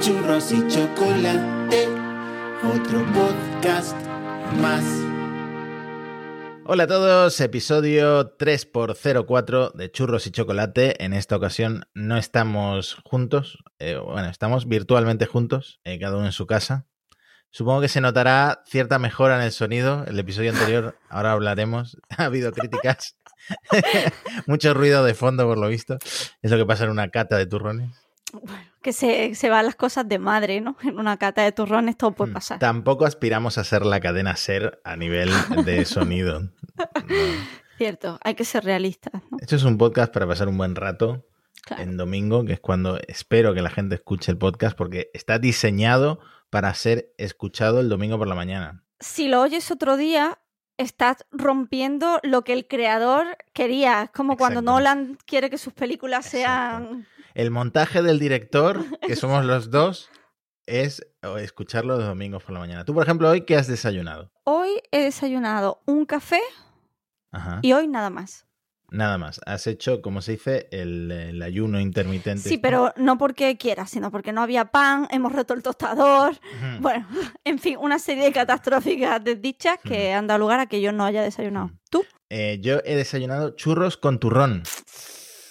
churros y chocolate, otro podcast más. Hola a todos, episodio 3x04 de Churros y Chocolate. En esta ocasión no estamos juntos, eh, bueno, estamos virtualmente juntos, eh, cada uno en su casa. Supongo que se notará cierta mejora en el sonido. El episodio anterior, ahora hablaremos, ha habido críticas. Mucho ruido de fondo, por lo visto. Es lo que pasa en una cata de turrones. Bueno, que se, se van las cosas de madre, ¿no? En una cata de turrones todo puede Mm, pasar. Tampoco aspiramos a ser la cadena ser a nivel de sonido. No. Cierto, hay que ser realistas, ¿no? Esto es un podcast para pasar un buen rato Claro. en domingo, que es cuando espero que la gente escuche el podcast, porque está diseñado para ser escuchado el domingo por la mañana. Si lo oyes otro día, estás rompiendo lo que el creador quería. Es como cuando. Nolan quiere que sus películas sean... El montaje del director, que somos los dos, es escucharlo los domingos por la mañana. Tú, por ejemplo, hoy, ¿qué has desayunado? Hoy he desayunado un café Ajá. y hoy nada más. Nada más. Has hecho, como se dice, el, el ayuno intermitente. Sí, pero no porque quiera, sino porque no había pan, hemos roto el tostador. Bueno, en fin, una serie de catastróficas desdichas que han dado lugar a que yo no haya desayunado. ¿Tú? Eh, yo he desayunado churros con turrón.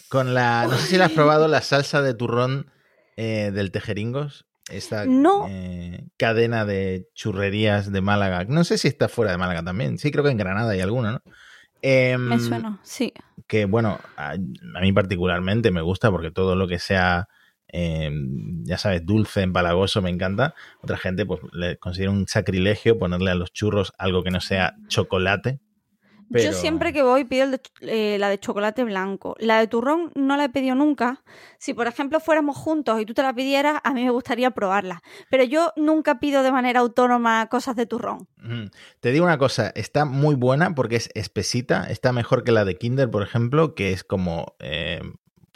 Con la. No sé si la has probado la salsa de turrón eh, del Tejeringos. Esta No. eh, cadena de churrerías de Málaga. No sé si está fuera de Málaga también. Sí, creo que en Granada hay alguna, ¿no? Em, Me suena, sí. Que bueno, a, a mí particularmente me gusta porque todo lo que sea, em, ya sabes, dulce, empalagoso, me encanta. Otra gente, pues, le considera un sacrilegio ponerle a los churros algo que no sea chocolate. Pero... Yo siempre que voy pido el de ch- eh, la de chocolate blanco. La de turrón no la he pedido nunca. Si, por ejemplo, fuéramos juntos y tú te la pidieras, a mí me gustaría probarla. Pero yo nunca pido de manera autónoma cosas de turrón. Te digo una cosa, está muy buena porque es espesita, está mejor que la de Kinder, por ejemplo, que es como eh,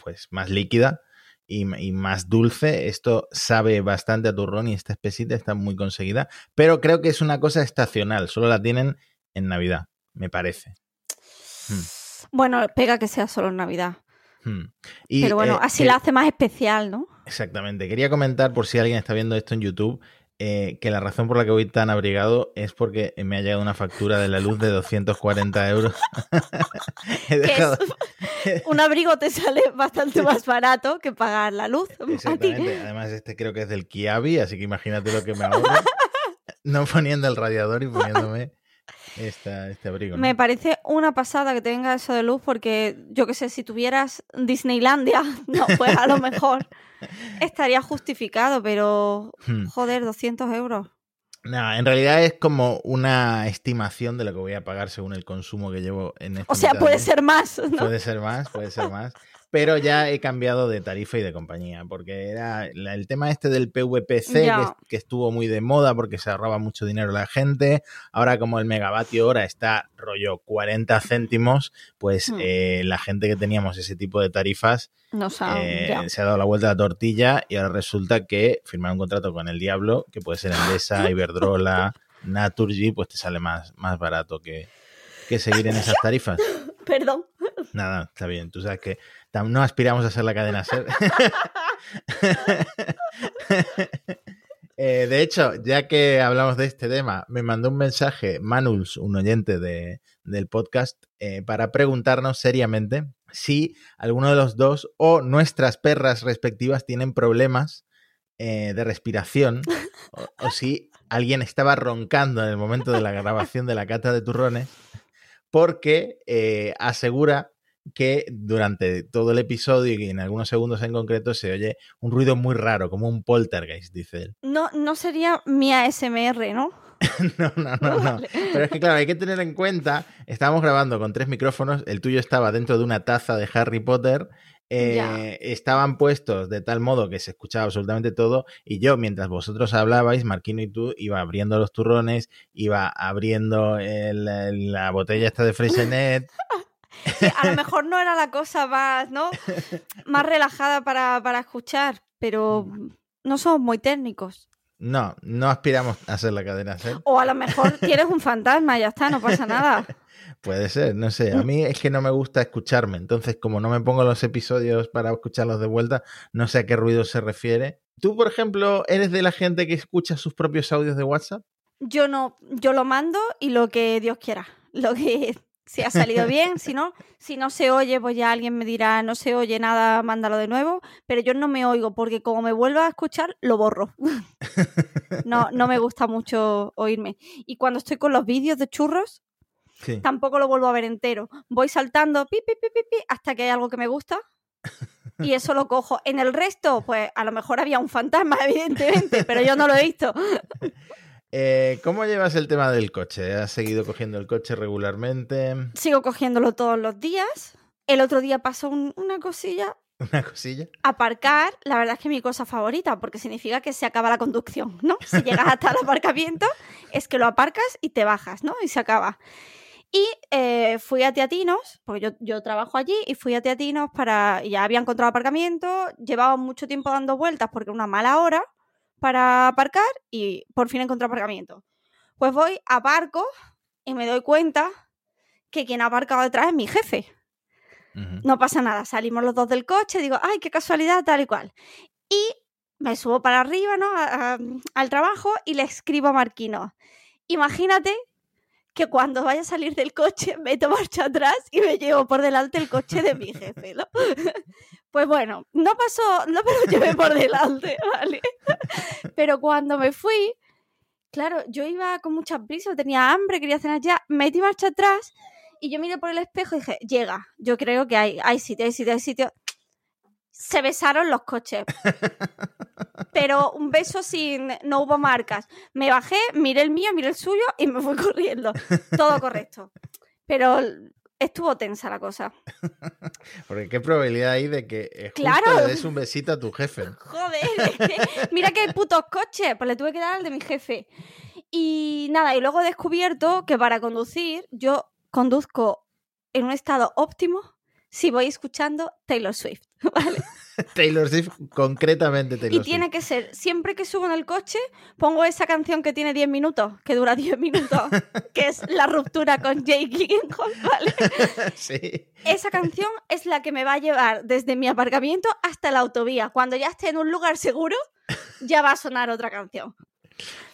pues más líquida y, y más dulce. Esto sabe bastante a turrón y está espesita, está muy conseguida, pero creo que es una cosa estacional, solo la tienen en Navidad, me parece. Bueno, pega que sea solo en Navidad. Hmm. Y, Pero bueno, eh, así que- la hace más especial, ¿no? Exactamente. Quería comentar, por si alguien está viendo esto en YouTube, eh, que la razón por la que voy tan abrigado es porque me ha llegado una factura de la luz de 240 euros. Dejado- Un abrigo te sale bastante más barato que pagar la luz. Exactamente. Además, este creo que es del Kiabi, así que imagínate lo que me ahorro. No poniendo el radiador y poniéndome esta, este abrigo. ¿no? Me parece una pasada que te venga eso de luz porque yo que sé, si tuvieras Disneylandia, no, pues a lo mejor estaría justificado, pero Hmm. joder, 200 euros. No, en realidad es como una estimación de lo que voy a pagar según el consumo que llevo en este O sea, puede ser más, ¿no? Puede ser más, puede ser más. Pero ya he cambiado de tarifa y de compañía, porque era la- el tema este del PVPC, que, estuvo muy de moda porque se ahorraba mucho dinero la gente. Ahora como el megavatio hora está rollo 40 céntimos, pues Hmm. eh, la gente que teníamos ese tipo de tarifas No, o sea, eh, ya. se ha dado la vuelta a la tortilla y ahora resulta que firmar un contrato con el diablo, que puede ser Endesa, Iberdrola, Naturgy, pues te sale más, más barato que, que seguir en esas tarifas. Perdón. Nada, está bien. Tú sabes que no aspiramos a ser la cadena ser. Eh, de hecho, ya que hablamos de este tema, me mandó un mensaje Manuls, un oyente de- del podcast, eh, para preguntarnos seriamente si alguno de los dos o nuestras perras respectivas tienen problemas eh, de respiración o, si alguien estaba roncando en el momento de la grabación de la cata de turrones, porque asegura que durante todo el episodio y en algunos segundos en concreto se oye un ruido muy raro, como un poltergeist, dice él. No, no sería mi ASMR, ¿no? No, no, no, no. Pero es que, claro, hay que tener en cuenta, estábamos grabando con tres micrófonos, el tuyo estaba dentro de una taza de Harry Potter, eh, estaban puestos de tal modo que se escuchaba absolutamente todo, y yo, mientras vosotros hablabais, Marquino y tú, iba abriendo los turrones, iba abriendo el- la botella esta de Freixenet, Sí, a lo mejor no era la cosa más, ¿no? Más relajada para, para escuchar, pero no somos muy técnicos. No, no aspiramos a ser la cadena ser. O a lo mejor tienes un fantasma, ya está, no pasa nada. Puede ser, no sé. A mí es que no me gusta escucharme. Entonces, como no me pongo los episodios para escucharlos de vuelta, no sé a qué ruido se refiere. ¿Tú, por ejemplo, eres de la gente que escucha sus propios audios de WhatsApp? Yo no, yo lo mando y lo que Dios quiera. Lo que si ha salido bien, si no, si no se oye, pues ya alguien me dirá, no se oye nada, mándalo de nuevo, pero yo no me oigo porque como me vuelva a escuchar, lo borro. no, no me gusta mucho oírme. Y cuando estoy con los vídeos de churros, Sí. tampoco lo vuelvo a ver entero. Voy saltando pi, pi, pi, pi, pi, hasta que hay algo que me gusta. Y eso lo cojo. En el resto, pues a lo mejor había un fantasma, evidentemente, pero yo no lo he visto. Eh, ¿Cómo llevas el tema del coche? ¿Has seguido cogiendo el coche regularmente? Sigo cogiéndolo todos los días. El otro día pasó un- una cosilla. ¿Una cosilla? Aparcar, la verdad es que es mi cosa favorita, porque significa que se acaba la conducción, ¿no? Si llegas hasta el aparcamiento, es que lo aparcas y te bajas, ¿no? Y se acaba. Y eh, fui a Teatinos, porque yo, yo trabajo allí, y fui a Teatinos para. Ya había encontrado aparcamiento, llevaba mucho tiempo dando vueltas porque era una mala hora para aparcar y por fin encontré aparcamiento. Pues voy, aparco y me doy cuenta que quien ha aparcado detrás es mi jefe. No pasa nada, salimos los dos del coche, digo, ay, qué casualidad, tal y cual. Y me subo para arriba, ¿no? A- a- al trabajo y le escribo a Marquino. Imagínate que cuando vaya a salir del coche meto marcha atrás y me llevo por delante el coche de mi jefe, ¿no? Pues bueno, no pasó, no me lo llevé por delante, ¿vale? Pero cuando me fui, claro, yo iba con mucha prisa, tenía hambre, quería cenar ya, metí marcha atrás y yo miré por el espejo y dije, llega, yo creo que hay, hay sitio, hay sitio, hay sitio. Se besaron los coches. Pero un beso sin, no hubo marcas. Me bajé, miré el mío, miré el suyo y me fui corriendo. Todo correcto. Pero estuvo tensa la cosa. Porque qué probabilidad hay de que eh, justo Claro. le des un besito a tu jefe. Joder, mira qué putos coches. Pues le tuve que dar al de mi jefe. Y nada, y luego he descubierto que para conducir yo conduzco en un estado óptimo si voy escuchando Taylor Swift. ¿vale? Taylor Swift, concretamente Taylor Y tiene Swift. que ser, siempre que subo en el coche, pongo esa canción que tiene 10 minutos, que dura 10 minutos, que es La ruptura con Jake Gyllenhaal, ¿vale? sí. Esa canción es la que me va a llevar desde mi aparcamiento hasta la autovía. Cuando ya esté en un lugar seguro, ya va a sonar otra canción.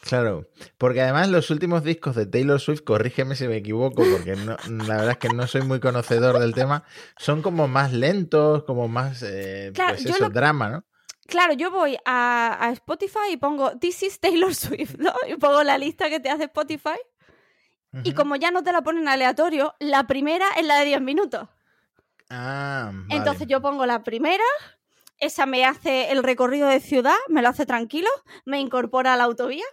Claro, porque además los últimos discos de Taylor Swift, corrígeme si me equivoco, porque no- la verdad es que no soy muy conocedor del tema, son como más lentos, como más, eh, Claro, pues yo eso, lo- drama, ¿no? Claro, yo voy a, a Spotify y pongo This is Taylor Swift, ¿no? Y pongo la lista que te hace Spotify. Y como ya no te la ponen aleatorio, la primera es la de 10 minutos. Ah, vale. Entonces yo pongo la primera, esa me hace el recorrido de ciudad, me lo hace tranquilo, me incorpora a la autovía.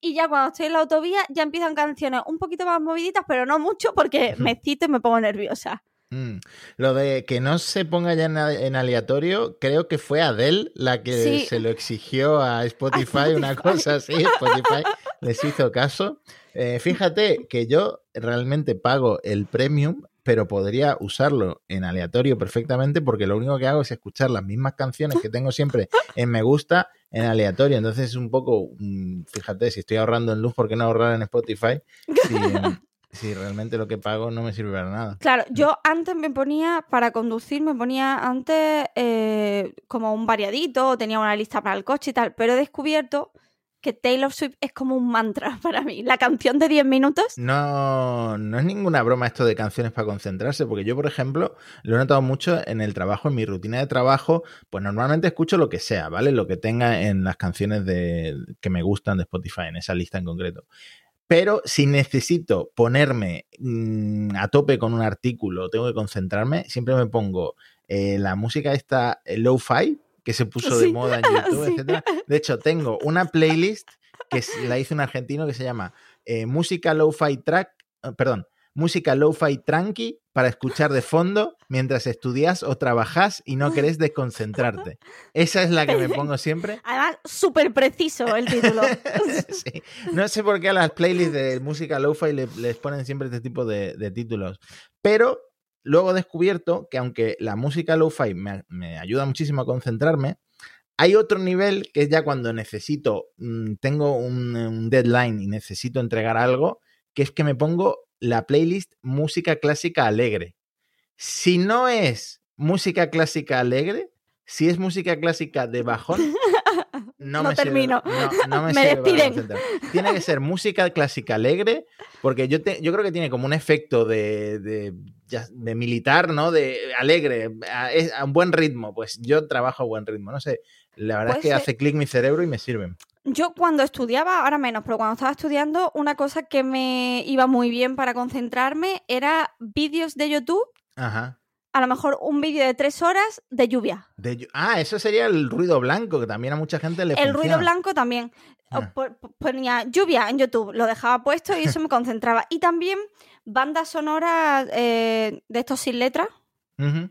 Y ya cuando estoy en la autovía ya empiezan canciones un poquito más moviditas, pero no mucho porque me excito y me pongo nerviosa. Mm. Lo de que no se ponga ya en, aleatorio, creo que fue Adele la que Sí. se lo exigió a Spotify, una Spotify. cosa así. Spotify les hizo caso. Eh, fíjate que yo realmente pago el premium, pero podría usarlo en aleatorio perfectamente porque lo único que hago es escuchar las mismas canciones que tengo siempre en me gusta en aleatorio. Entonces es un poco, mm, fíjate, si estoy ahorrando en luz, ¿por qué no ahorrar en Spotify? Si, si realmente lo que pago no me sirve para nada. Claro, yo antes me ponía, para conducir, me ponía antes eh, como un variadito, tenía una lista para el coche y tal, pero he descubierto que Taylor Swift es como un mantra para mí. La canción de 10 minutos, No, no es ninguna broma esto de canciones para concentrarse, porque yo, por ejemplo, lo he notado mucho en el trabajo, en mi rutina de trabajo, pues normalmente escucho lo que sea, ¿vale? Lo que tenga en las canciones de, que me gustan de Spotify, en esa lista en concreto. Pero si necesito ponerme mm, a tope con un artículo, tengo que concentrarme, siempre me pongo eh, la música esta eh, low-fi, que se puso de Sí, moda en YouTube, sí. etcétera. De hecho, tengo una playlist que la hizo un argentino que se llama eh, música lo-fi track, eh, perdón, música lo-fi tranqui para escuchar de fondo mientras estudias o trabajas y no querés desconcentrarte. Esa es la que me pongo siempre. además, súper preciso el título. Sí. No sé por qué a las playlists de música lo-fi le- les ponen siempre este tipo de, de títulos. Pero luego he descubierto que aunque la música lo-fi me, ayuda muchísimo a concentrarme, hay otro nivel que es ya cuando necesito, mm, tengo un, un deadline y necesito entregar algo, que es que me pongo la playlist música clásica alegre. Si no es música clásica alegre, si es música clásica de bajón, no, me sirve- termino. no, no me Me sirve para despiden. Tiene que ser música clásica alegre, porque yo, te- yo creo que tiene como un efecto de, de, militar, ¿no? De alegre, a, un buen ritmo. Pues yo trabajo a buen ritmo, no sé. La verdad es que hace clic mi cerebro y me sirven. Yo cuando estudiaba, ahora menos, pero cuando estaba estudiando, una cosa que me iba muy bien para concentrarme era vídeos de YouTube, Ajá. A lo mejor un vídeo de tres horas de lluvia. De ah, eso sería el ruido blanco, que también a mucha gente le El ruido blanco también. Ah. po- po- Ponía lluvia en YouTube, lo dejaba puesto y eso me concentraba. Y también bandas sonoras eh, de estos sin letras, Ujú.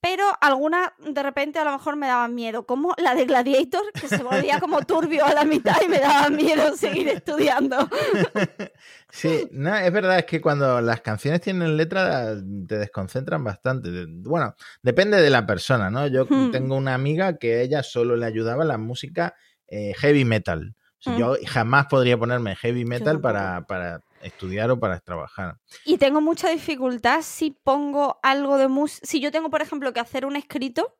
Pero algunas de repente a lo mejor me daban miedo, como la de Gladiator, que se volvía como turbio a la mitad y me daba miedo seguir estudiando. Sí, no, es verdad, es que cuando las canciones tienen letra te desconcentran bastante. Bueno, depende de la persona, ¿no? Yo Hmm. tengo una amiga que a ella solo le ayudaba la música eh, heavy metal. O sea, Mm. Yo jamás podría ponerme heavy metal para, para estudiar o para trabajar. Y tengo mucha dificultad si pongo algo de música. Si yo tengo, por ejemplo, que hacer un escrito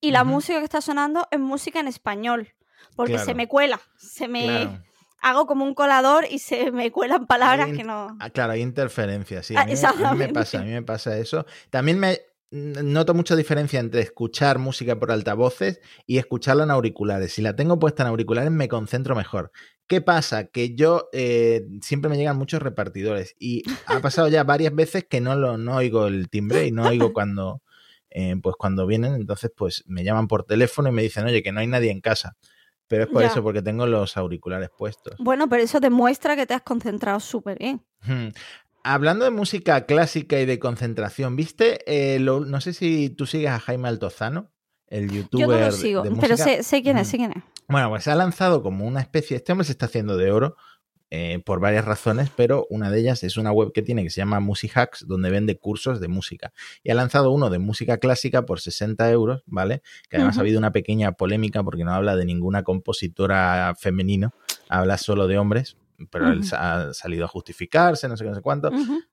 y la música que está sonando es música en español. Porque se me cuela. Se me. Claro. Hago como un colador y se me cuelan palabras Hay que no. Ah, claro, hay interferencias, sí. Ah, A mí, me- a mí me pasa, a mí me pasa eso. También me noto mucha diferencia entre escuchar música por altavoces y escucharla en auriculares. Si la tengo puesta en auriculares me concentro mejor. ¿Qué pasa? Que yo eh, siempre me llegan muchos repartidores y ha pasado ya varias veces que no lo no oigo el timbre y no oigo cuando eh, pues cuando vienen, entonces pues me llaman por teléfono y me dicen, oye, que no hay nadie en casa. Pero es por Ya. eso, porque tengo los auriculares puestos. Bueno, pero eso demuestra que te has concentrado súper bien. Hablando de música clásica y de concentración, ¿viste? Eh, lo- no sé si tú sigues a Jaime Altozano, el youtuber Yo no lo sigo, de pero sé, sé quién es, sé quién es. Bueno, pues ha lanzado como una especie, este hombre se está haciendo de oro eh, por varias razones, pero una de ellas es una web que tiene que se llama Musihacks, donde vende cursos de música. Y ha lanzado uno de música clásica por 60 euros, ¿vale? Que además ha habido una pequeña polémica porque no habla de ninguna compositora femenino, habla solo de hombres, pero él ha salido a justificarse, no sé qué, no sé cuánto.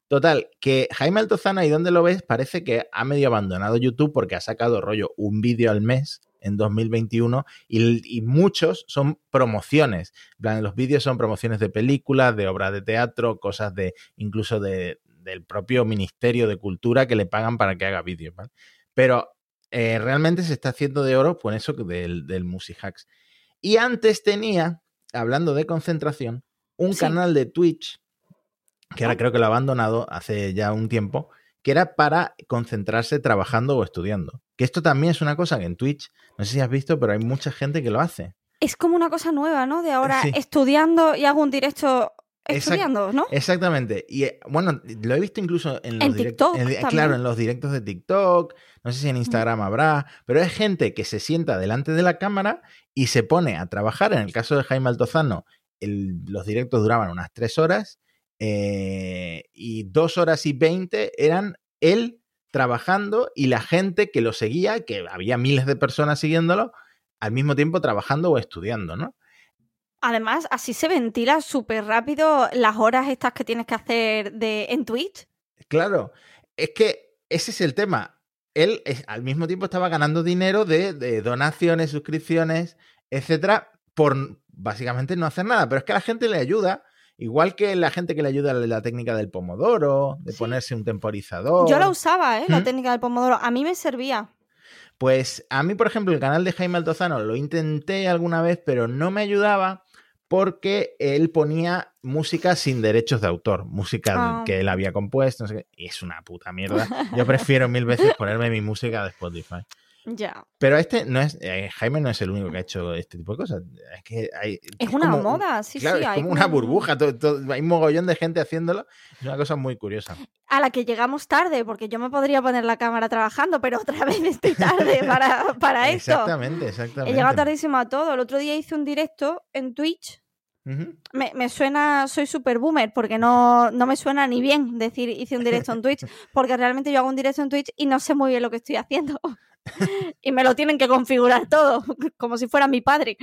Total, que Jaime Altozano, ahí donde lo ves, parece que ha medio abandonado YouTube porque ha sacado rollo un vídeo al mes en 2021 y, y muchos son promociones. En plan, los vídeos son promociones de películas, de obras de teatro, cosas de incluso de, del propio Ministerio de Cultura que le pagan para que haga vídeos. ¿vale? Pero eh, realmente se está haciendo de oro con eso del, del Musihacks. Y antes tenía, hablando de concentración, un Sí. canal de Twitch que ahora Ah. creo que lo ha abandonado hace ya un tiempo, que era para concentrarse trabajando o estudiando. Que esto también es una cosa que en Twitch, no sé si has visto, pero hay mucha gente que lo hace. Es como una cosa nueva, ¿no? De ahora Sí. estudiando y hago un directo Exact- estudiando, ¿no? Exactamente. Y eh, bueno, lo he visto incluso en los En directos. TikTok también. claro, en los directos de TikTok. No sé si en Instagram habrá. Pero es gente que se sienta delante de la cámara y se pone a trabajar. En el caso de Jaime Altozano, el- los directos duraban unas tres horas. eh, y dos horas y veinte eran él trabajando y la gente que lo seguía, que había miles de personas siguiéndolo, al mismo tiempo trabajando o estudiando, ¿no? Además, así se ventila súper rápido las horas estas que tienes que hacer de, en Twitch. Claro, es que ese es el tema. Él es- al mismo tiempo estaba ganando dinero de, de donaciones, suscripciones, etcétera, por básicamente no hacer nada. Pero es que a la gente le ayuda, igual que la gente que le ayuda la técnica del pomodoro, de Sí. ponerse un temporizador. Yo la usaba, ¿eh? La ¿Mm? técnica del pomodoro. A mí me servía. Pues a mí, por ejemplo, el canal de Jaime Altozano lo intenté alguna vez, pero no me ayudaba porque él ponía música sin derechos de autor, música Ah. que él había compuesto, no sé qué, y es una puta mierda. Yo prefiero mil veces ponerme mi música de Spotify. Ya. Pero este no es, eh, Jaime no es el único que ha hecho este tipo de cosas. Es que hay, Es una como moda, sí, claro, sí. es hay como una burbuja, todo- todo- hay un mogollón de gente haciéndolo. Es una cosa muy curiosa. A la que llegamos tarde, porque yo me podría poner la cámara trabajando, pero otra vez estoy tarde para, para esto. Exactamente, He exactamente. llegado tardísimo a todo. El otro día hice un directo en Twitch. Me, me suena, soy super boomer, porque no, no me suena ni bien decir hice un directo en Twitch, porque realmente yo hago un directo en Twitch y no sé muy bien lo que estoy haciendo. y me lo tienen que configurar todo, como si fuera mi padre.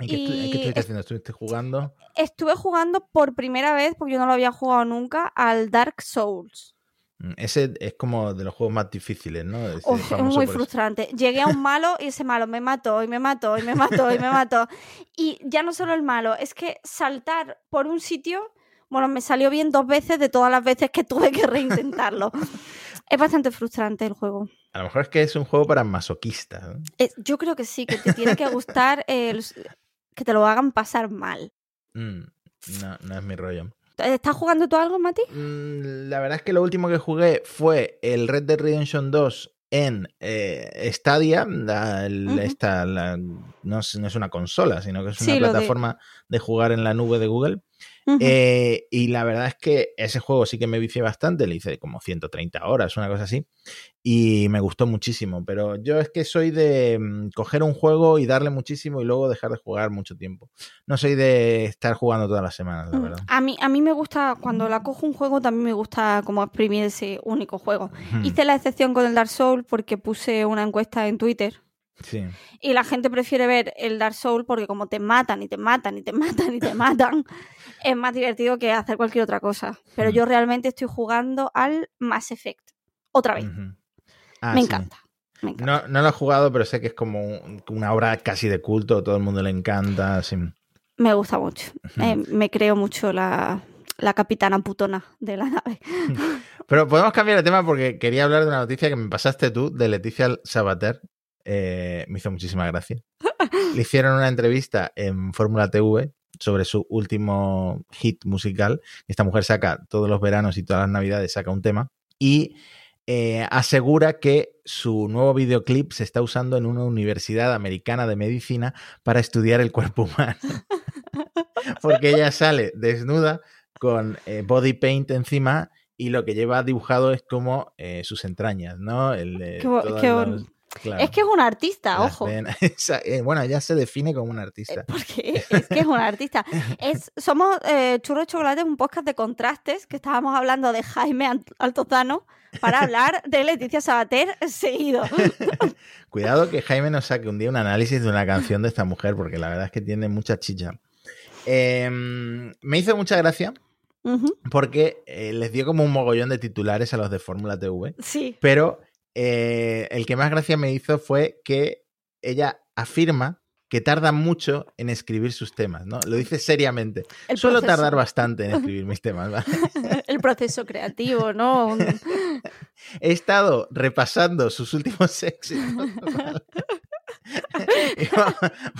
¿Y qué, estuviste es- haciendo? ¿Estuviste jugando? Estuve jugando por primera vez, porque yo no lo había jugado nunca, al Dark Souls. Mm, Ese es como de los juegos más difíciles, ¿no? Ese es muy frustrante. Llegué a un malo y ese malo me mató y me mató y me mató y me mató. Y ya no solo el malo, es que saltar por un sitio, bueno, me salió bien dos veces de todas las veces que tuve que reintentarlo. es bastante frustrante el juego. A lo mejor es que es un juego para masoquistas. ¿no? Eh, yo creo que sí, que te tiene que gustar el- que te lo hagan pasar mal. Mm, no, no es mi rollo. ¿Estás jugando tú algo, Mati? Mm, La verdad es que lo último que jugué fue el Red Dead Redemption 2 en eh, Stadia. la- el- Ujú. esta, la- no, es, no es una consola, sino que es una Sí, lo de- plataforma de... jugar en la nube de Google. Eh, y la verdad es que ese juego sí que me vicié bastante, le hice como 130 horas, una cosa así, y me gustó muchísimo, pero yo es que soy de mm, coger un juego y darle muchísimo y luego dejar de jugar mucho tiempo. No soy de estar jugando todas las semanas, la Mm, verdad. A mí, a mí me gusta, cuando la cojo un juego, también me gusta como exprimir ese único juego. Hmm, Hice la excepción con el Dark Souls porque puse una encuesta en Twitter Sí. y la gente prefiere ver el Dark Souls porque como te matan y te matan y te matan y te matan, es más divertido que hacer cualquier otra cosa. Pero Mm. yo realmente estoy jugando al Mass Effect. Otra vez. Ah, me sí. encanta. Me encanta. No, no lo he jugado, pero sé que es como un- una obra casi de culto, todo el mundo le encanta. sí. Me gusta mucho. Eh, me creo mucho la, la capitana putona de la nave. Pero podemos cambiar de tema porque quería hablar de una noticia que me pasaste tú de Leticia Sabater. Eh, me hizo muchísima gracia. Le hicieron una entrevista en Fórmula TV sobre su último hit musical. Esta mujer saca todos los veranos y todas las navidades, saca un tema. Y eh, asegura que su nuevo videoclip se está usando en una universidad americana de medicina para estudiar el cuerpo humano. Porque ella sale desnuda con eh, body paint encima y lo que lleva dibujado es como eh, sus entrañas, ¿no? El, Qué qué claro, Es que es un artista, las ojo. Esa- eh, bueno, ella se define como un Eh, artista. Porque es que es un artista. Es, somos eh, Churro Chocolate, un podcast de contrastes que estábamos hablando de Jaime Altozano para hablar de Leticia Sabater seguido. Cuidado que Jaime nos saque un día un análisis de una canción de esta mujer, porque la verdad es que tiene mucha chicha. Eh, me hizo mucha gracia porque eh, les dio como un mogollón de titulares a los de Fórmula TV. Sí. Pero eh, el que más gracia me hizo fue que ella afirma que tarda mucho en escribir sus temas, ¿no? Lo dice seriamente. El Suelo proceso. tardar bastante en escribir mis temas, ¿vale? El proceso creativo, ¿no? He estado repasando sus últimos éxitos.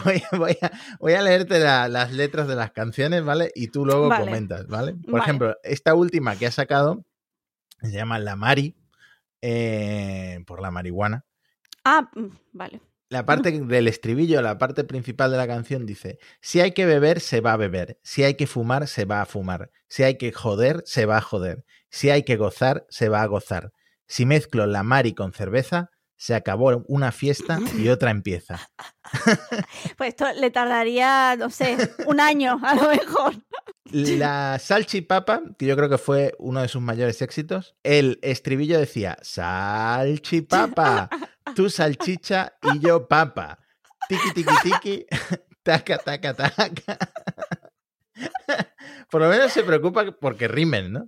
voy, voy a, voy a leerte la- las letras de las canciones, ¿vale? Y tú luego Vale. comentas, ¿vale? Por Vale. ejemplo, esta última que ha sacado se llama La Mari, eh, por la marihuana. Ah, mm, vale. La parte del estribillo, la parte principal de la canción dice, si hay que beber, se va a beber, si hay que fumar, se va a fumar, si hay que joder, se va a joder, si hay que gozar, se va a gozar. Si mezclo la mari con cerveza, se acabó una fiesta y otra empieza. Pues esto le tardaría, no sé, un año a lo mejor. La salchipapa, que yo creo que fue uno de sus mayores éxitos, el estribillo decía, salchipapa, tu salchicha y yo papa. Tiki, tiki, tiki, taca, taca, taca. Por lo menos se preocupa porque rimen, ¿no?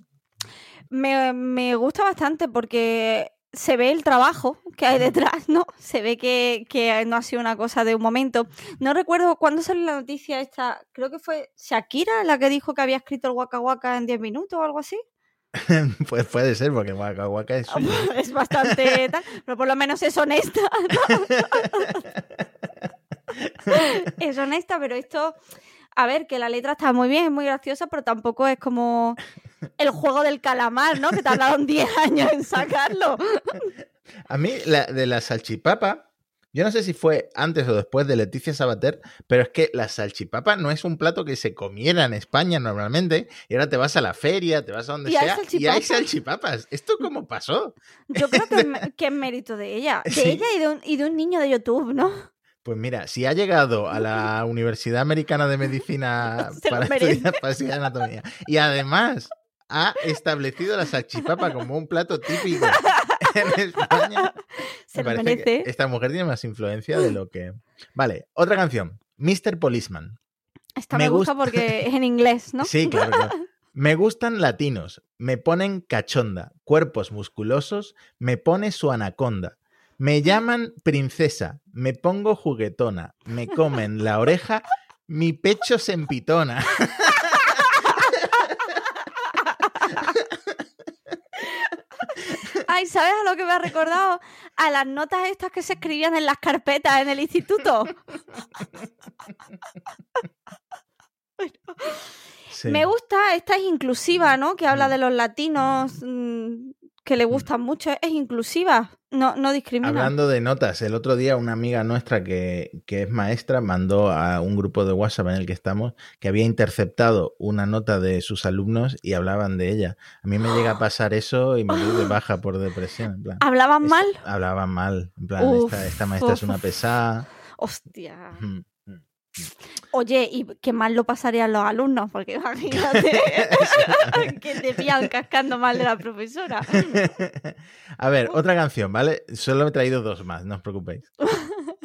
Me, me gusta bastante porque se ve el trabajo que hay detrás, ¿no? Se ve que, que no ha sido una cosa de un momento. No recuerdo cuándo salió la noticia esta, creo que fue Shakira la que dijo que había escrito el Waka Waka en 10 minutos o algo así. Pues puede ser, porque Waka Waka es. Es bastante tal, pero por lo menos es honesta. ¿no? es honesta, pero esto, a ver, que la letra está muy bien, es muy graciosa, pero tampoco es como el juego del calamar, ¿no? Que tardaron 10 años en sacarlo. A mí, la, de la salchipapa, yo no sé si fue antes o después de Leticia Sabater, pero es que la salchipapa no es un plato que se comiera en España normalmente, y ahora te vas a la feria, te vas a donde Y hay sea, y hay salchipapas. ¿Esto cómo pasó? Yo creo que, que es mérito de ella, de Sí. ella y de, un, y de un niño de YouTube, ¿no? Pues mira, si ha llegado a la Universidad Americana de Medicina para estudiar, para estudiar anatomía, y además ha establecido la salchipapa como un plato típico en España, Se me parece que esta mujer tiene más influencia de lo que... Vale, otra canción. Mr. Policeman. Esta me me, gusta gusta. porque es en inglés, ¿no? Sí, claro, claro. Me gustan latinos, me ponen cachonda, cuerpos musculosos, me pone su anaconda. Me llaman princesa, me pongo juguetona, me comen la oreja, mi pecho se empitona. Ay, ¿sabes a lo que me ha recordado? A las notas estas que se escribían en las carpetas en el instituto. Sí. Me gusta, esta es inclusiva, ¿no? Que habla de los latinos mm, que le gustan mucho. Es inclusiva, no, no discrimina. Hablando de notas, el otro día una amiga nuestra que, que es maestra mandó a un grupo de WhatsApp en el que estamos que había interceptado una nota de sus alumnos y hablaban de ella. A mí me llega a pasar eso y me doy de baja por depresión. En plan, ¿Hablaban mal? Hablaban mal. En plan, Uf, esta, esta maestra es una pesada. Hostia. Oye, y qué mal lo pasarían los alumnos, porque imagínate que te pillan cascando mal de la profesora. A ver, otra canción, ¿vale? Solo he traído dos más, no os preocupéis.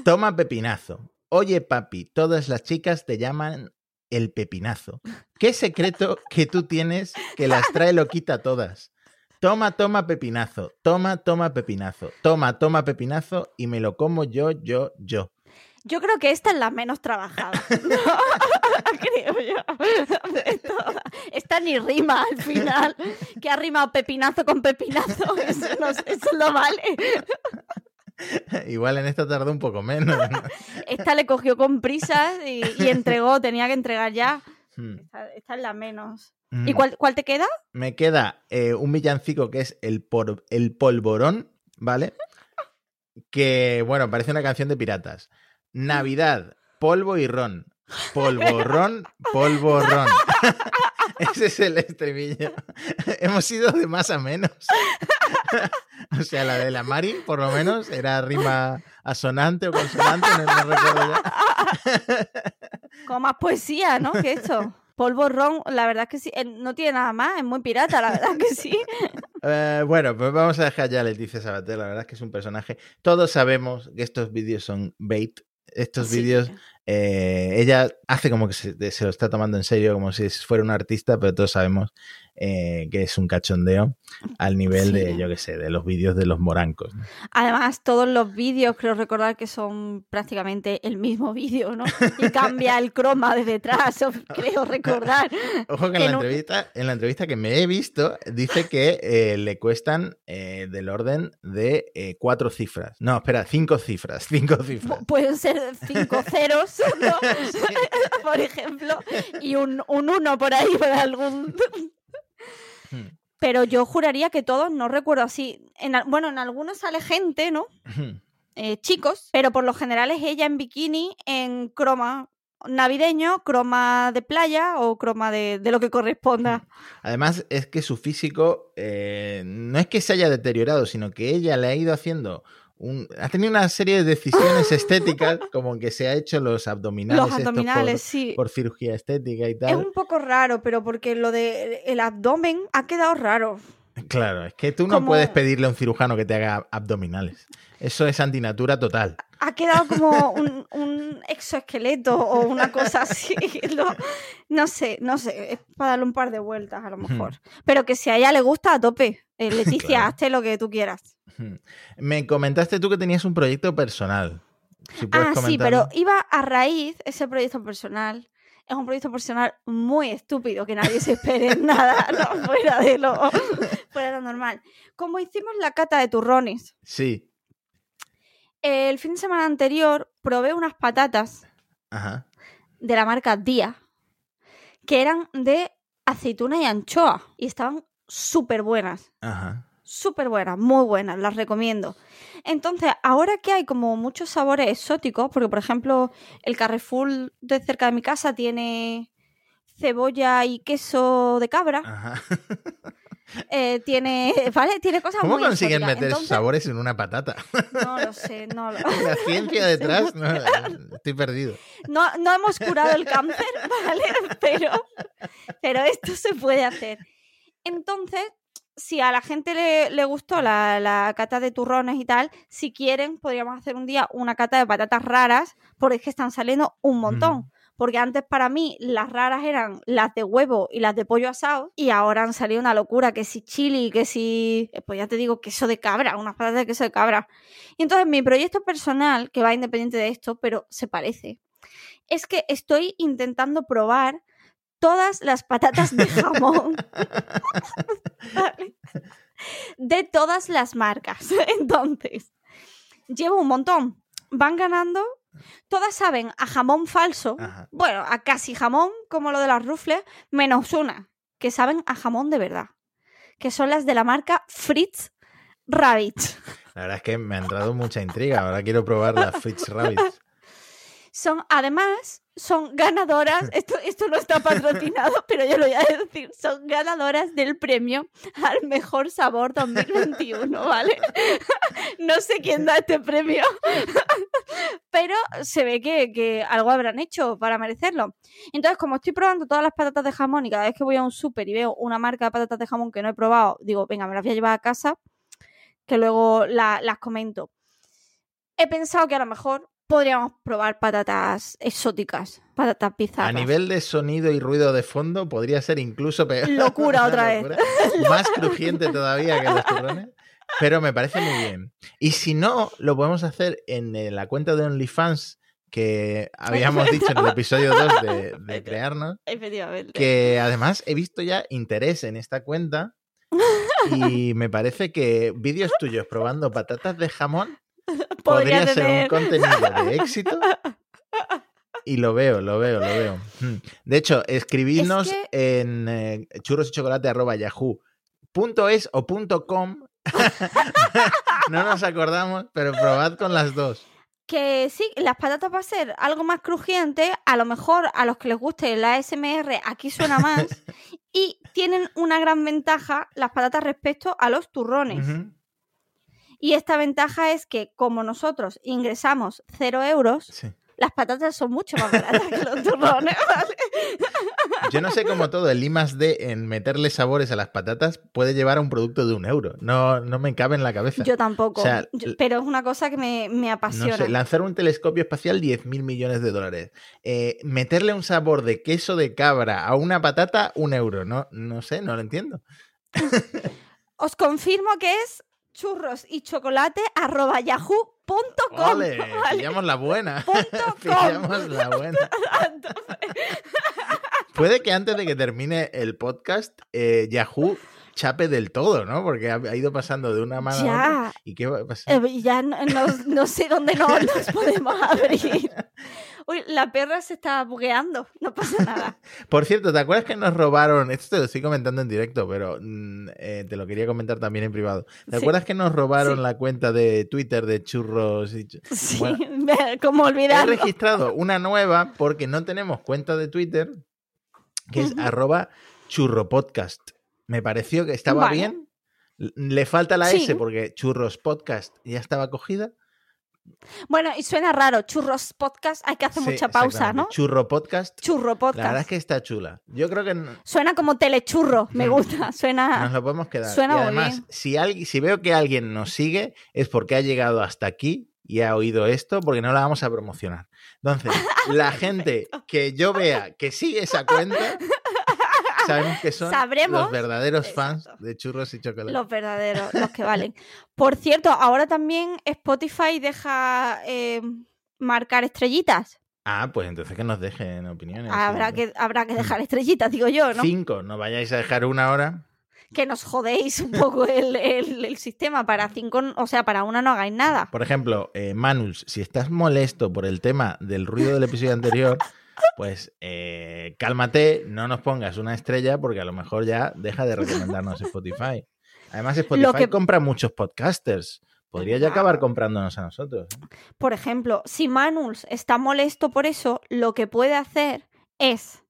Toma pepinazo. Oye, papi, todas las chicas te llaman el pepinazo. ¿Qué secreto que tú tienes que las trae loquita a todas? Toma, toma pepinazo. Toma, toma pepinazo. Toma, toma pepinazo y me lo como yo, yo, yo. Yo creo que esta es la menos trabajada. ¿no? creo yo. Esta ni rima al final. Que ha rimado pepinazo con pepinazo. Eso, no, eso no vale. Igual en esta tardó un poco menos. ¿no? Esta le cogió con prisas y, y entregó, tenía que entregar ya. Hmm. Esta, esta es la menos. ¿Y Mm. cuál, cuál te queda? Me queda eh, un villancico que es el, por- el polvorón, ¿vale? Que, bueno, parece una canción de piratas. Navidad, polvo y ron. Polvorrón, polvorrón. Ese es el estribillo. Hemos ido de más a menos. o sea, la de la Mari, por lo menos, era rima asonante o consonante, no, no recuerdo ya. Con más poesía, ¿no? Que esto. Polvo ron, la verdad es que sí. eh, No tiene nada más, es muy pirata, la verdad que sí. Eh, bueno, pues vamos a dejar ya a Leticia Sabater. La verdad es que es un personaje. Todos sabemos que estos vídeos son bait. Estos Sí. vídeos, eh, ella hace como que se, se lo está tomando en serio, como si fuera un artista, pero todos sabemos eh, que es un cachondeo al nivel de, yo qué sé, de los vídeos de los morancos. ¿no? Además, todos los vídeos creo recordar que son prácticamente el mismo vídeo, ¿no? Y cambia el croma de detrás, creo recordar. Ojo que en la, no- entrevista, en la entrevista que me he visto, dice que eh, le cuestan eh, del orden de eh, cuatro cifras. No, espera, cinco cifras. Cinco cifras. Pu- Pueden ser cinco ceros, ¿no? Sí. por ejemplo, y un, un uno por ahí, por algún... Hmm. Pero yo juraría que todos, no recuerdo así. En, bueno, en algunos sale gente, ¿no? eh, chicos, pero por lo general es ella en bikini en croma navideño, croma de playa o croma de, de lo que corresponda. Además, es que su físico eh, no es que se haya deteriorado, sino que ella le ha ido haciendo. Un, ha tenido una serie de decisiones estéticas, como que se ha hecho los abdominales, Los abdominales, sí. por, por cirugía estética y Es tal. un poco raro, pero porque lo de el abdomen ha quedado raro. Claro, es que tú no como- puedes pedirle a un cirujano que te haga abdominales. Eso es antinatura total. Ha quedado como un, un exoesqueleto o una cosa así. No, no sé, no sé. Es para darle un par de vueltas a lo mejor. Pero que si a ella le gusta, a tope. Eh, Leticia, Claro. hazte lo que tú quieras. Me comentaste tú que tenías un proyecto personal. Si Ah, sí, pero iba a raíz, ese proyecto personal, es un proyecto personal muy estúpido, que nadie se espere nada no, fuera, de lo, fuera de lo normal. Como hicimos la cata de turrones, Sí. el fin de semana anterior probé unas patatas Ajá. de la marca Día, que eran de aceituna y anchoa, y estaban súper buenas. Ajá. Súper buenas, muy buenas, las recomiendo. Entonces, ahora que hay como muchos sabores exóticos, porque por ejemplo, el Carrefour de cerca de mi casa tiene cebolla y queso de cabra, Ajá. eh, tiene, ¿vale? Tiene cosas ¿Cómo muy consiguen exóticas. meter Entonces, sabores en una patata? No lo sé, no lo La ciencia detrás, no, estoy perdido. No, no hemos curado el cáncer, ¿vale? Pero, pero esto se puede hacer. Entonces, si a la gente le, le gustó la, la cata de turrones y tal, si quieren, podríamos hacer un día una cata de patatas raras, porque es que están saliendo un montón. Porque antes para mí las raras eran las de huevo y las de pollo asado, y ahora han salido una locura, que si chili, que si, eh, pues ya te digo, queso de cabra, unas patatas de queso de cabra. Y entonces mi proyecto personal, que va independiente de esto, pero se parece, es que estoy intentando probar todas las patatas de jamón. Vale. de todas las marcas. Entonces, llevo un montón. Van ganando. Todas saben a jamón falso. Ajá. Bueno, a casi jamón, como lo de las rufles, menos una, que saben a jamón de verdad. Que son las de la marca Fritz Rabbit. La verdad es que me ha entrado mucha intriga. Ahora quiero probar las Fritz Rabbits. Son, además, son ganadoras, esto, esto no está patrocinado, pero yo lo voy a decir, son ganadoras del premio al mejor sabor 2021, ¿vale? No sé quién da este premio, pero se ve que, que algo habrán hecho para merecerlo. Entonces, como estoy probando todas las patatas de jamón y cada vez que voy a un súper y veo una marca de patatas de jamón que no he probado, digo, venga, me las voy a llevar a casa, que luego la- las comento. He pensado que a lo mejor podríamos probar patatas exóticas, patatas A bizarras. nivel de sonido y ruido de fondo, podría ser incluso peor. Locura otra vez. Más crujiente todavía que los turrones. Pero me parece muy bien. Y si no, lo podemos hacer en la cuenta de OnlyFans que habíamos dicho en el episodio 2 de, de crearnos. Efectivamente. Que además he visto ya interés en esta cuenta. Y me parece que vídeos tuyos probando patatas de jamón Podría podría ser un contenido de éxito. Y lo veo, lo veo, lo veo. Hmm. De hecho, escribidnos Es en eh, churrosychocolate.yahoo.es o punto .com. no nos acordamos, pero probad con las dos. Que sí, las patatas va a ser algo más crujiente. A lo mejor a los que les guste la ASMR aquí suena más. y tienen una gran ventaja las patatas respecto a los turrones. Y esta ventaja es que como nosotros ingresamos cero euros, Sí. las patatas son mucho más baratas que los turrones, ¿vale? Yo no sé cómo todo el I más D en meterle sabores a las patatas puede llevar a un producto de un euro. No, no me cabe en la cabeza. Yo tampoco. O sea, Yo- pero es una cosa que me, me No apasiona. sé, lanzar un telescopio espacial 10 mil millones de dólares. Eh, meterle un sabor de queso de cabra a una patata, un euro. No, no sé, no lo entiendo. Os confirmo que es churros y chocolate arroba yahoo.com. ¿vale? Pillamos la buena. Pillamos la buena. Puede que antes de que termine el podcast, eh, Yahoo chape del todo, ¿no? Porque ha, ido pasando de una mano a otra. ¿Y qué va a pasar? eh, ya no, no- no sé dónde no nos podemos abrir. Uy, la perra se está bugueando, no pasa nada. Por cierto, ¿te acuerdas que nos robaron? Esto te lo estoy comentando en directo, pero mm, eh, te lo quería comentar también en privado. ¿Te Sí. acuerdas que nos robaron Sí. la cuenta de Twitter de churros y Sí, Bueno, como He olvidarlo. registrado una nueva porque no tenemos cuenta de Twitter, que es arroba churropodcast. Me pareció que estaba Vale. bien. Le falta la Sí. S porque churros podcast ya estaba cogida. Bueno, y suena raro, churros podcast, hay que hacer Sí, mucha pausa, ¿no? Churro podcast. Churro La verdad podcast. es que está chula. Yo creo que Suena como telechurro, me gusta, suena... nos lo podemos quedar. suena y además, bien. si, alguien, si veo que alguien nos sigue, es porque ha llegado hasta aquí y ha oído esto, porque no la vamos a promocionar. Entonces, la gente que yo vea que sigue esa cuenta, sabemos que son Sabremos. los verdaderos fans Exacto. de churros y chocolate. Los verdaderos, los que valen. Por cierto, ahora también Spotify deja eh, marcar estrellitas. Ah, pues entonces que nos dejen opiniones. Habrá sí. que, habrá que dejar estrellitas, digo yo, ¿no? Cinco, no vayáis a dejar una hora. Que nos jodéis un poco el, el- el sistema. Para cinco, o sea, para una no hagáis nada. Por ejemplo, eh, Manus, si estás molesto por el tema del ruido del episodio anterior, pues eh, cálmate, no nos pongas una estrella porque a lo mejor ya deja de recomendarnos Spotify. Además, Spotify que- compra muchos podcasters. Podría ya acabar comprándonos a nosotros. ¿eh? Por ejemplo, si Manuls está molesto por eso, lo que puede hacer es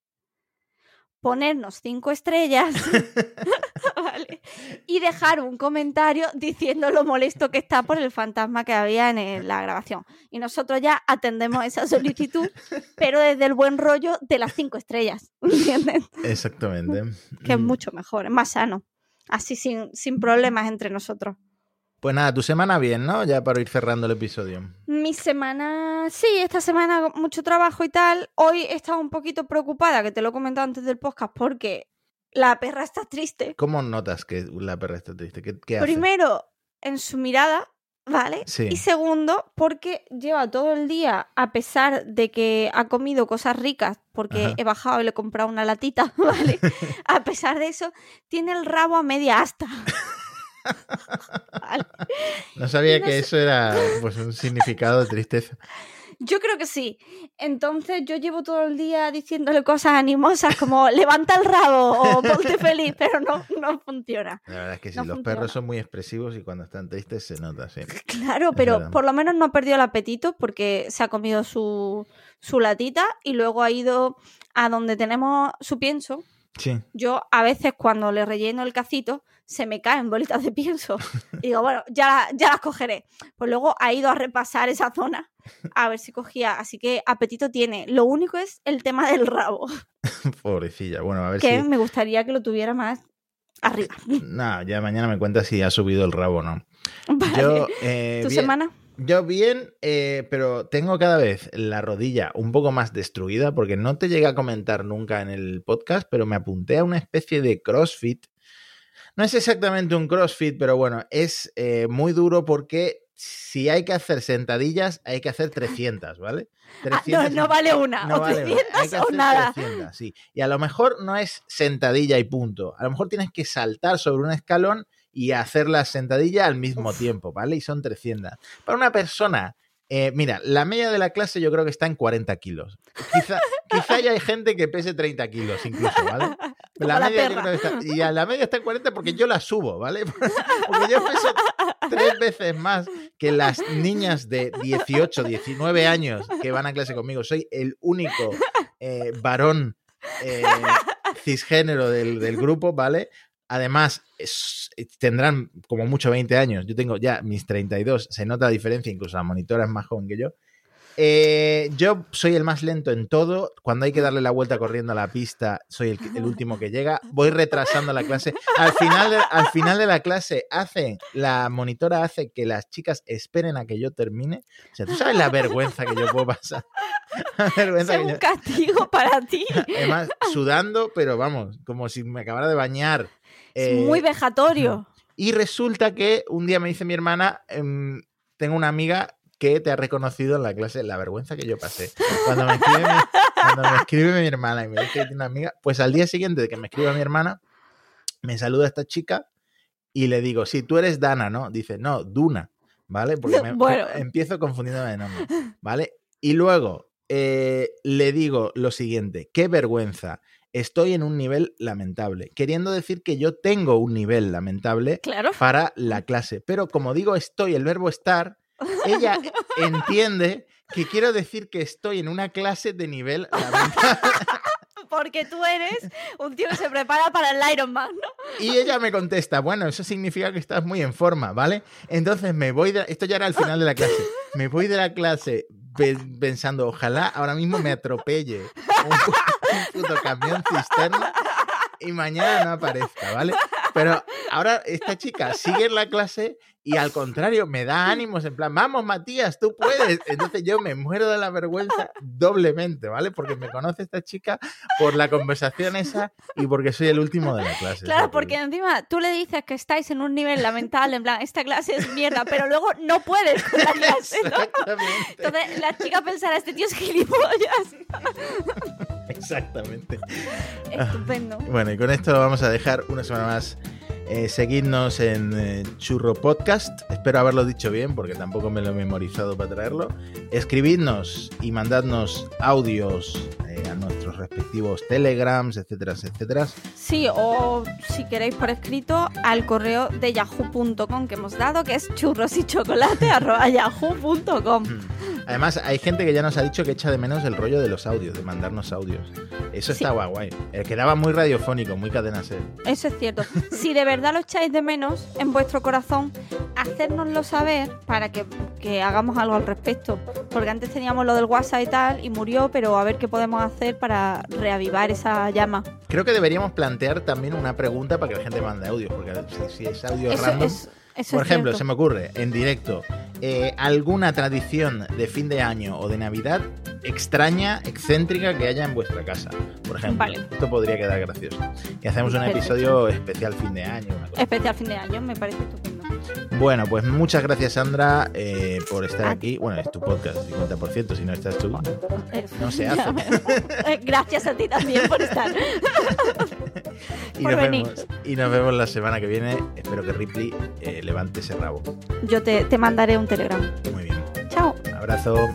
ponernos cinco estrellas ¿vale? y dejar un comentario diciendo lo molesto que está por el fantasma que había en el- la grabación. Y nosotros ya atendemos esa solicitud, pero desde el buen rollo de las cinco estrellas, ¿entiendes? Exactamente. Que es Mm, mucho mejor, es más sano. Así sin, sin problemas entre nosotros. Pues nada, tu semana bien, ¿no? Ya para ir cerrando el episodio. Mi semana, sí, esta semana mucho trabajo y tal. Hoy he estado un poquito preocupada, que te lo he comentado antes del podcast, porque la perra está triste. ¿Cómo notas que la perra está triste? ¿Qué, qué hace? Primero, en su mirada, ¿vale? Sí. Y segundo, porque lleva todo el día, a pesar de que ha comido cosas ricas, porque Ajá. he bajado y le he comprado una latita, ¿vale? a pesar de eso, tiene el rabo a media asta. Vale. No sabía no que sé. eso era pues un significado de tristeza. Yo creo que sí. Entonces yo llevo todo el día diciéndole cosas animosas como levanta el rabo o ponte feliz, pero no, no funciona. La verdad es que sí, No los funciona. perros son muy expresivos y cuando están tristes se nota, sí. Claro, pero por lo menos no ha perdido el apetito porque se ha comido su, su latita y luego ha ido a donde tenemos su pienso. Sí. Yo a veces cuando le relleno el cacito se me caen bolitas de pienso. Y digo, bueno, ya, ya las cogeré. Pues luego ha ido a repasar esa zona a ver si cogía. Así que apetito tiene. Lo único es el tema del rabo, Pobrecilla. Bueno, a ver que si. me gustaría que lo tuviera más arriba. No, ya mañana me cuenta si ha subido el rabo o no. Vale. Yo, eh, ¿Tu bien- semana? Yo bien, eh, pero tengo cada vez la rodilla un poco más destruida porque no te llegué a comentar nunca en el podcast, pero me apunté a una especie de CrossFit. No es exactamente un CrossFit, pero bueno, es eh, muy duro porque si hay que hacer sentadillas, hay que hacer 300, ¿vale? Ah, no, 300 no vale una, no o vale una, 300 hay que o hacer nada. 300, sí. Y a lo mejor no es sentadilla y punto. A lo mejor tienes que saltar sobre un escalón y hacer la sentadilla al mismo tiempo, ¿vale? Y son 300. Para una persona, eh, mira, la media de la clase yo creo que está en 40 kilos. Quizá, quizá ya hay gente que pese 30 kilos incluso, ¿vale? La media yo creo que está, y a la media está en 40 porque yo la subo, ¿vale? Porque yo peso tres veces más que las niñas de 18, 19 años que van a clase conmigo. Soy el único eh, varón eh, cisgénero del, del grupo, ¿vale? Además, es- tendrán como mucho 20 años. Yo tengo ya mis 32. Se nota la diferencia, incluso la monitora es más joven que yo. Eh, yo soy el más lento en todo. Cuando hay que darle la vuelta corriendo a la pista, soy el, último que llega. Voy retrasando la clase. Al final, de, al final de la clase, hace, la monitora hace que las chicas esperen a que yo termine. O sea, tú sabes la vergüenza que yo puedo pasar. Es un yo- castigo para ti. Además, sudando, pero vamos, como si me acabara de bañar. Es Eh, muy vejatorio. y resulta que un día me dice mi hermana, em, tengo una amiga que te ha reconocido en la clase la vergüenza que yo pasé. Cuando me escribe mi, cuando me escribe mi hermana y me dice que tiene una amiga, pues al día siguiente de que me escriba mi hermana, me saluda esta chica y le digo, sí, tú eres Dana, ¿no? Dice, no, Duna, ¿vale? Porque me, Bueno. empiezo confundiéndome de nombre, ¿vale? Y luego eh, le digo lo siguiente, qué vergüenza, estoy en un nivel lamentable, queriendo decir que yo tengo un nivel lamentable Claro. para la clase. Pero como digo estoy, el verbo estar, ella entiende que quiero decir que estoy en una clase de nivel lamentable. Porque tú eres un tío que se prepara para el Ironman, ¿no? Y ella me contesta, bueno, eso significa que estás muy en forma, ¿vale? Entonces me voy de... Esto ya era al final de la clase. Me voy de la clase pensando, ojalá ahora mismo me atropelle un, pu- un puto camión cisterna y mañana no aparezca, ¿vale? Pero ahora esta chica sigue en la clase y al contrario me da ánimos en plan, vamos Matías, tú puedes. Entonces yo me muero de la vergüenza doblemente, ¿vale? Porque me conoce esta chica por la conversación esa y porque soy el último de la clase. Claro, porque encima tú le dices que estáis en un nivel lamentable, en plan, esta clase es mierda, pero luego no puedes con la clase, ¿no? Entonces la chica pensará, este tío es gilipollas. Exactamente. Estupendo. Bueno, y con esto vamos a dejar una semana más. eh, seguidnos en eh, Churro Podcast. Espero haberlo dicho bien porque tampoco me lo he memorizado para traerlo. Escribidnos y mandadnos audios a nuestros respectivos telegrams, etcétera, etcétera. Sí, o si queréis por escrito, al correo de yahoo.com que hemos dado, que es churrosychocolate.yahoo.com. Además, hay gente que ya nos ha dicho que echa de menos el rollo de los audios, de mandarnos audios. Eso Sí. está guay, guay. Eh, quedaba muy radiofónico, muy cadena ser. Eso es cierto. Si de verdad lo echáis de menos en vuestro corazón, hacérnoslo saber para que, que hagamos algo al respecto. Porque antes teníamos lo del WhatsApp y tal, y murió, pero a ver qué podemos hacer para reavivar esa llama. Creo que deberíamos plantear también una pregunta para que la gente mande audios, porque si, si es audio Eso random, es, Eso Por ejemplo, cierto. se me ocurre en directo eh, alguna tradición de fin de año o de Navidad extraña, excéntrica que haya en vuestra casa. Por ejemplo, Vale. esto podría quedar gracioso. Que hacemos un Perfecto. episodio especial fin de año. una cosa. Especial fin de año, me parece estupendo. Bueno, pues muchas gracias, Sandra, eh, por estar aquí. Bueno, es tu podcast, 50%, si no estás tú. No se hace. Eh, Gracias a ti también por estar. Y por nos, venir. vemos, y nos vemos la semana que viene. Espero que Ripley eh, levante ese rabo. Yo te, te mandaré un telegram. Muy bien. Chao. Abrazo.